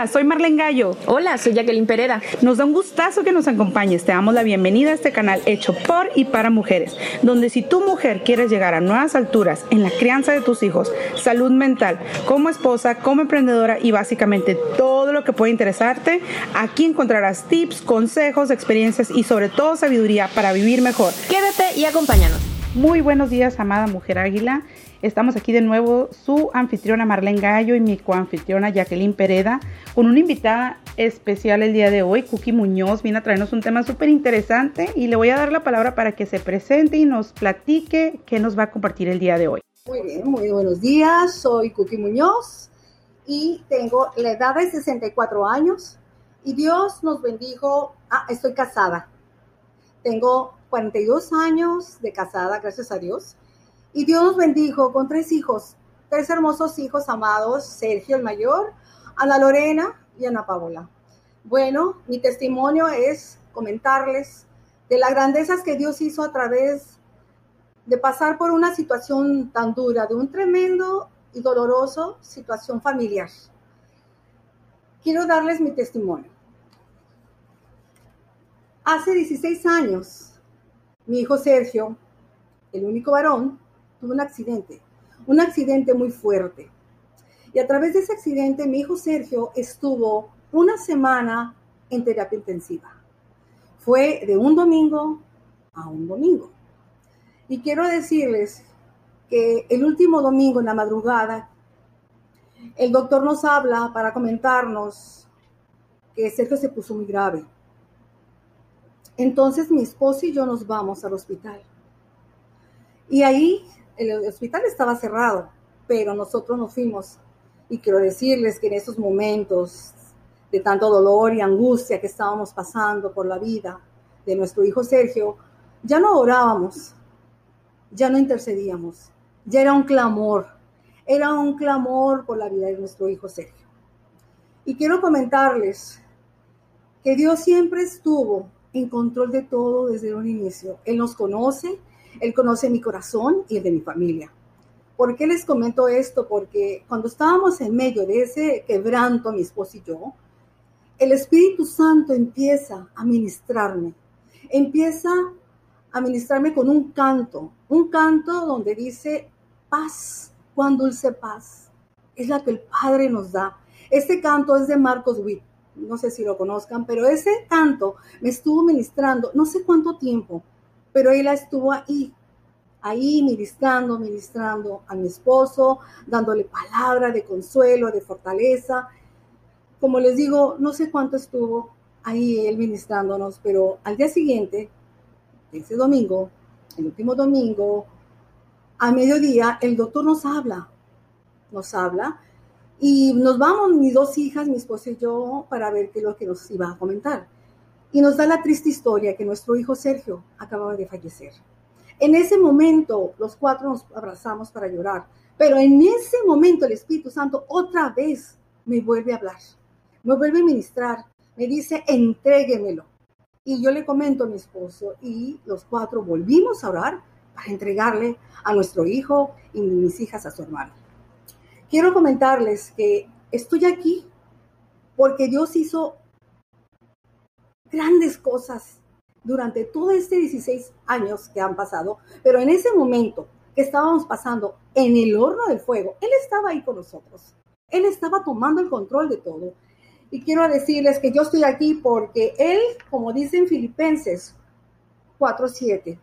Hola, soy Marlene Gallo. Hola, soy Jacqueline Pereda. Nos da un gustazo que nos acompañes. Te damos la bienvenida a este canal hecho por y para mujeres, donde si tu mujer quieres llegar a nuevas alturas en la crianza de tus hijos, salud mental, como esposa, como emprendedora y básicamente todo lo que puede interesarte, aquí encontrarás tips, consejos, experiencias y sobre todo sabiduría para vivir mejor. Quédate y acompáñanos. Muy buenos días, amada mujer águila. Estamos aquí de nuevo, su anfitriona Marlene Gallo y mi coanfitriona Jacqueline Pereda, con una invitada especial el día de hoy, Cookie Muñoz. Viene a traernos un tema súper interesante y le voy a dar la palabra para que se presente y nos platique qué nos va a compartir el día de hoy. Muy bien, muy buenos días. Soy Cookie Muñoz y tengo la edad de 64 años y Dios nos bendijo. Ah, estoy casada. Tengo 42 años de casada, gracias a Dios y Dios nos bendijo con tres hijos, tres hermosos hijos amados, Sergio el mayor, Ana Lorena y Ana Paola. Bueno, mi testimonio es comentarles de las grandezas que Dios hizo a través de pasar por una situación tan dura, de un tremendo y doloroso situación familiar. Quiero darles mi testimonio. Hace 16 años, mi hijo Sergio, el único varón, tuvo un accidente, un accidente muy fuerte. Y a través de ese accidente, mi hijo Sergio estuvo una semana en terapia intensiva. Fue de un domingo a un domingo. Y quiero decirles que el último domingo en la madrugada, el doctor nos habla para comentarnos que Sergio se puso muy grave. Entonces mi esposo y yo nos vamos al hospital. Y ahí el hospital estaba cerrado, pero nosotros nos fuimos. Y quiero decirles que en esos momentos de tanto dolor y angustia que estábamos pasando por la vida de nuestro hijo Sergio, ya no orábamos, ya no intercedíamos, ya era un clamor, era un clamor por la vida de nuestro hijo Sergio. Y quiero comentarles que Dios siempre estuvo en control de todo desde un inicio. Él nos conoce, él conoce mi corazón y el de mi familia. ¿Por qué les comento esto? Porque cuando estábamos en medio de ese quebranto, mi esposo y yo, el Espíritu Santo empieza a ministrarme. Empieza a ministrarme con un canto, un canto donde dice paz, cuán dulce paz. Es la que el Padre nos da. Este canto es de Marcos Witt. No sé si lo conozcan, pero ese canto me estuvo ministrando no sé cuánto tiempo, pero ella estuvo ahí, ahí ministrando, ministrando a mi esposo, dándole palabra de consuelo, de fortaleza. Como les digo, no sé cuánto estuvo ahí él ministrándonos, pero al día siguiente, ese domingo, el último domingo, a mediodía, el doctor nos habla, nos habla, y nos vamos, mis dos hijas, mi esposo y yo, para ver qué es lo que nos iba a comentar y nos da la triste historia que nuestro hijo Sergio acababa de fallecer. En ese momento los cuatro nos abrazamos para llorar, pero en ese momento el Espíritu Santo otra vez me vuelve a hablar, me vuelve a ministrar, me dice, entréguemelo. Y yo le comento a mi esposo y los cuatro volvimos a orar para entregarle a nuestro hijo y mis hijas a su hermano. Quiero comentarles que estoy aquí porque Dios hizo grandes cosas durante todo este 16 años que han pasado, pero en ese momento que estábamos pasando en el horno del fuego, Él estaba ahí con nosotros. Él estaba tomando el control de todo. Y quiero decirles que yo estoy aquí porque Él, como dicen Filipenses 4:7,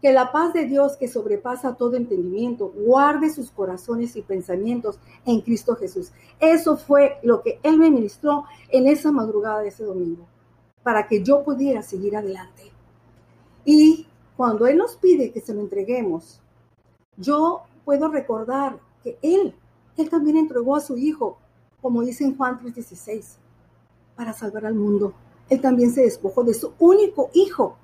que la paz de Dios que sobrepasa todo entendimiento guarde sus corazones y pensamientos en Cristo Jesús. Eso fue lo que Él me ministró en esa madrugada de ese domingo para que yo pudiera seguir adelante. Y cuando Él nos pide que se lo entreguemos, yo puedo recordar que Él, Él también entregó a su Hijo, como dice en Juan 3:16, para salvar al mundo. Él también se despojó de su único Hijo.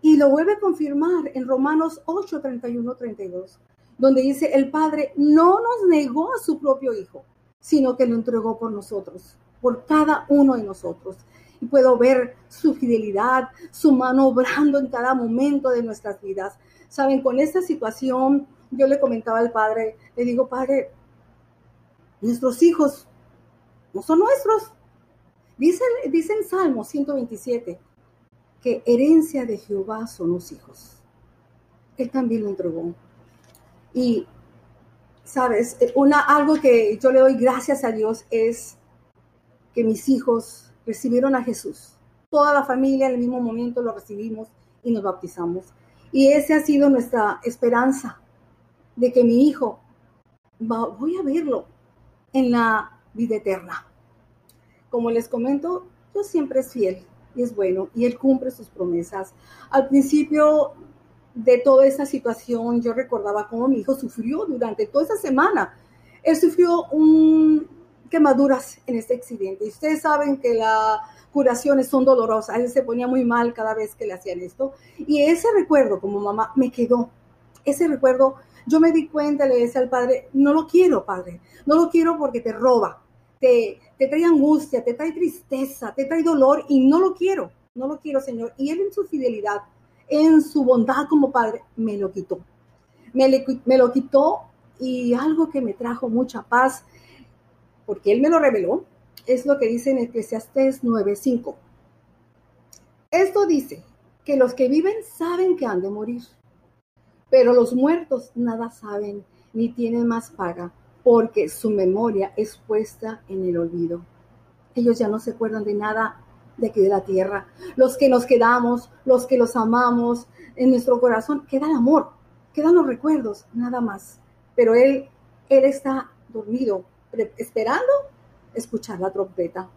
Y lo vuelve a confirmar en Romanos 8, 31, 32, donde dice, el Padre no nos negó a su propio Hijo, sino que lo entregó por nosotros, por cada uno de nosotros y puedo ver su fidelidad, su mano obrando en cada momento de nuestras vidas. Saben, con esta situación, yo le comentaba al padre, le digo, padre, nuestros hijos no son nuestros. Dice, dice en Salmo 127 que herencia de Jehová son los hijos. Él también lo entregó. Y, sabes, una, algo que yo le doy gracias a Dios es que mis hijos recibieron a Jesús. Toda la familia en el mismo momento lo recibimos y nos bautizamos. Y esa ha sido nuestra esperanza de que mi hijo, voy a verlo en la vida eterna. Como les comento, Dios siempre es fiel y es bueno y Él cumple sus promesas. Al principio de toda esa situación, yo recordaba cómo mi hijo sufrió durante toda esa semana. Él sufrió un, quemaduras en este accidente. Y ustedes saben que las curaciones son dolorosas. Él se ponía muy mal cada vez que le hacían esto. Y ese recuerdo como mamá me quedó. Ese recuerdo, yo me di cuenta, le decía al padre, no lo quiero, padre. No lo quiero porque te roba. Te, te trae angustia, te trae tristeza, te trae dolor y no lo quiero. No lo quiero, Señor. Y él en su fidelidad, en su bondad como padre, me lo quitó. Me, me lo quitó y algo que me trajo mucha paz porque Él me lo reveló, es lo que dice en Eclesiastés 9:5. Esto dice que los que viven saben que han de morir, pero los muertos nada saben ni tienen más paga, porque su memoria es puesta en el olvido. Ellos ya no se acuerdan de nada de aquí de la tierra. Los que nos quedamos, los que los amamos, en nuestro corazón queda el amor, quedan los recuerdos, nada más. Pero Él, Él está dormido, esperando escuchar la trompeta.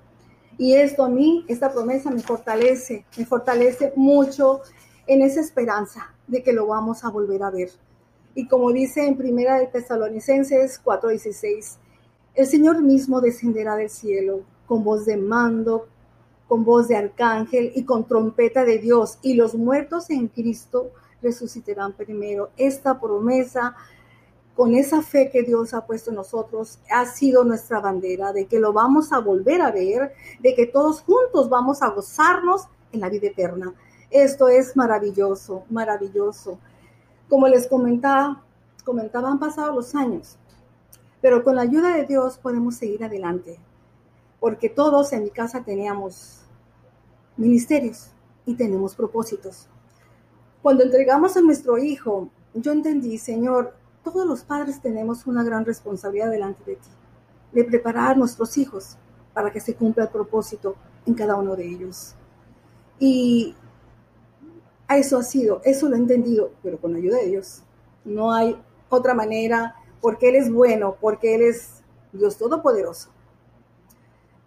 Y esto a mí, esta promesa me fortalece, me fortalece mucho en esa esperanza de que lo vamos a volver a ver. Y como dice en Primera de Tesalonicenses 4:16, el Señor mismo descenderá del cielo con voz de mando, con voz de arcángel y con trompeta de Dios, y los muertos en Cristo resucitarán primero. Esta promesa con esa fe que Dios ha puesto en nosotros, ha sido nuestra bandera, de que lo vamos a volver a ver, de que todos juntos vamos a gozarnos en la vida eterna. Esto es maravilloso, maravilloso. Como les comentaba, comentaba, han pasado los años, pero con la ayuda de Dios podemos seguir adelante, porque todos en mi casa teníamos ministerios y tenemos propósitos. Cuando entregamos a nuestro hijo, yo entendí, Señor, todos los padres tenemos una gran responsabilidad delante de ti, de preparar a nuestros hijos para que se cumpla el propósito en cada uno de ellos. Y eso ha sido, eso lo he entendido, pero con la ayuda de Dios. No hay otra manera, porque Él es bueno, porque Él es Dios Todopoderoso.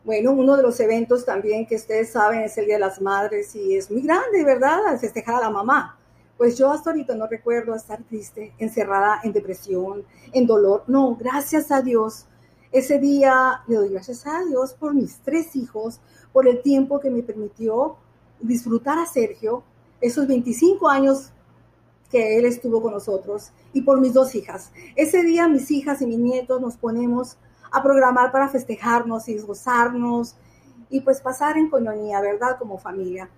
Bueno, uno de los eventos también que ustedes saben es el Día de las Madres y es muy grande, ¿verdad? Festejar a la mamá. Pues yo hasta ahorita no recuerdo estar triste, encerrada en depresión, en dolor. No, gracias a Dios. Ese día le doy gracias a Dios por mis tres hijos, por el tiempo que me permitió disfrutar a Sergio, esos 25 años que él estuvo con nosotros, y por mis dos hijas. Ese día mis hijas y mis nietos nos ponemos a programar para festejarnos y gozarnos y pues pasar en coinonía, ¿verdad? Como familia.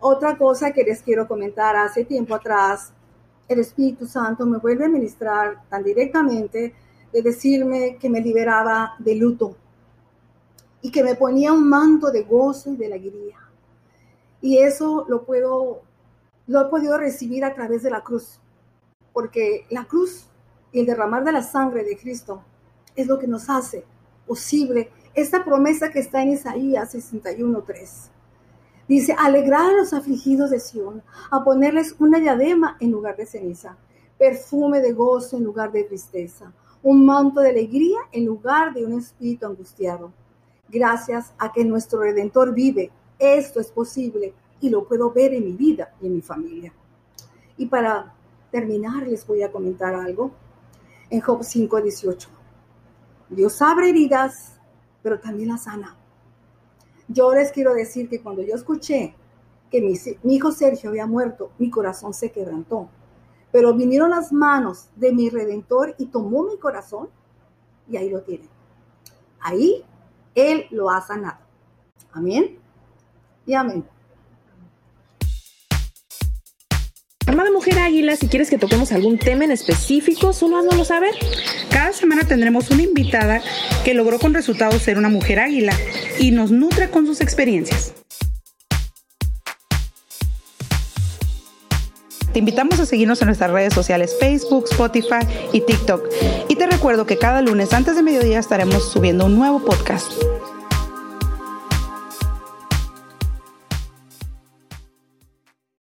Otra cosa que les quiero comentar, hace tiempo atrás, el Espíritu Santo me vuelve a ministrar tan directamente de decirme que me liberaba de luto y que me ponía un manto de gozo y de alegría. Y eso lo puedo, lo he podido recibir a través de la cruz, porque la cruz y el derramar de la sangre de Cristo es lo que nos hace posible esta promesa que está en Isaías 61.3 Dice, alegrar a los afligidos de Sión, a ponerles una diadema en lugar de ceniza, perfume de gozo en lugar de tristeza, un manto de alegría en lugar de un espíritu angustiado. Gracias a que nuestro Redentor vive, esto es posible y lo puedo ver en mi vida y en mi familia. Y para terminar, les voy a comentar algo. En Job 5:18, Dios abre heridas, pero también las sana. Yo les quiero decir que cuando yo escuché que mi, hijo Sergio había muerto, mi corazón se quebrantó. Pero vinieron las manos de mi redentor y tomó mi corazón y ahí lo tiene. Ahí Él lo ha sanado. Amén y amén. Amada Mujer Águila, si quieres que toquemos algún tema en específico, solo háznoslo saber. Cada semana tendremos una invitada que logró con resultados ser una mujer águila y nos nutre con sus experiencias. Te invitamos a seguirnos en nuestras redes sociales Facebook, Spotify y TikTok. Y te recuerdo que cada lunes antes de mediodía estaremos subiendo un nuevo podcast.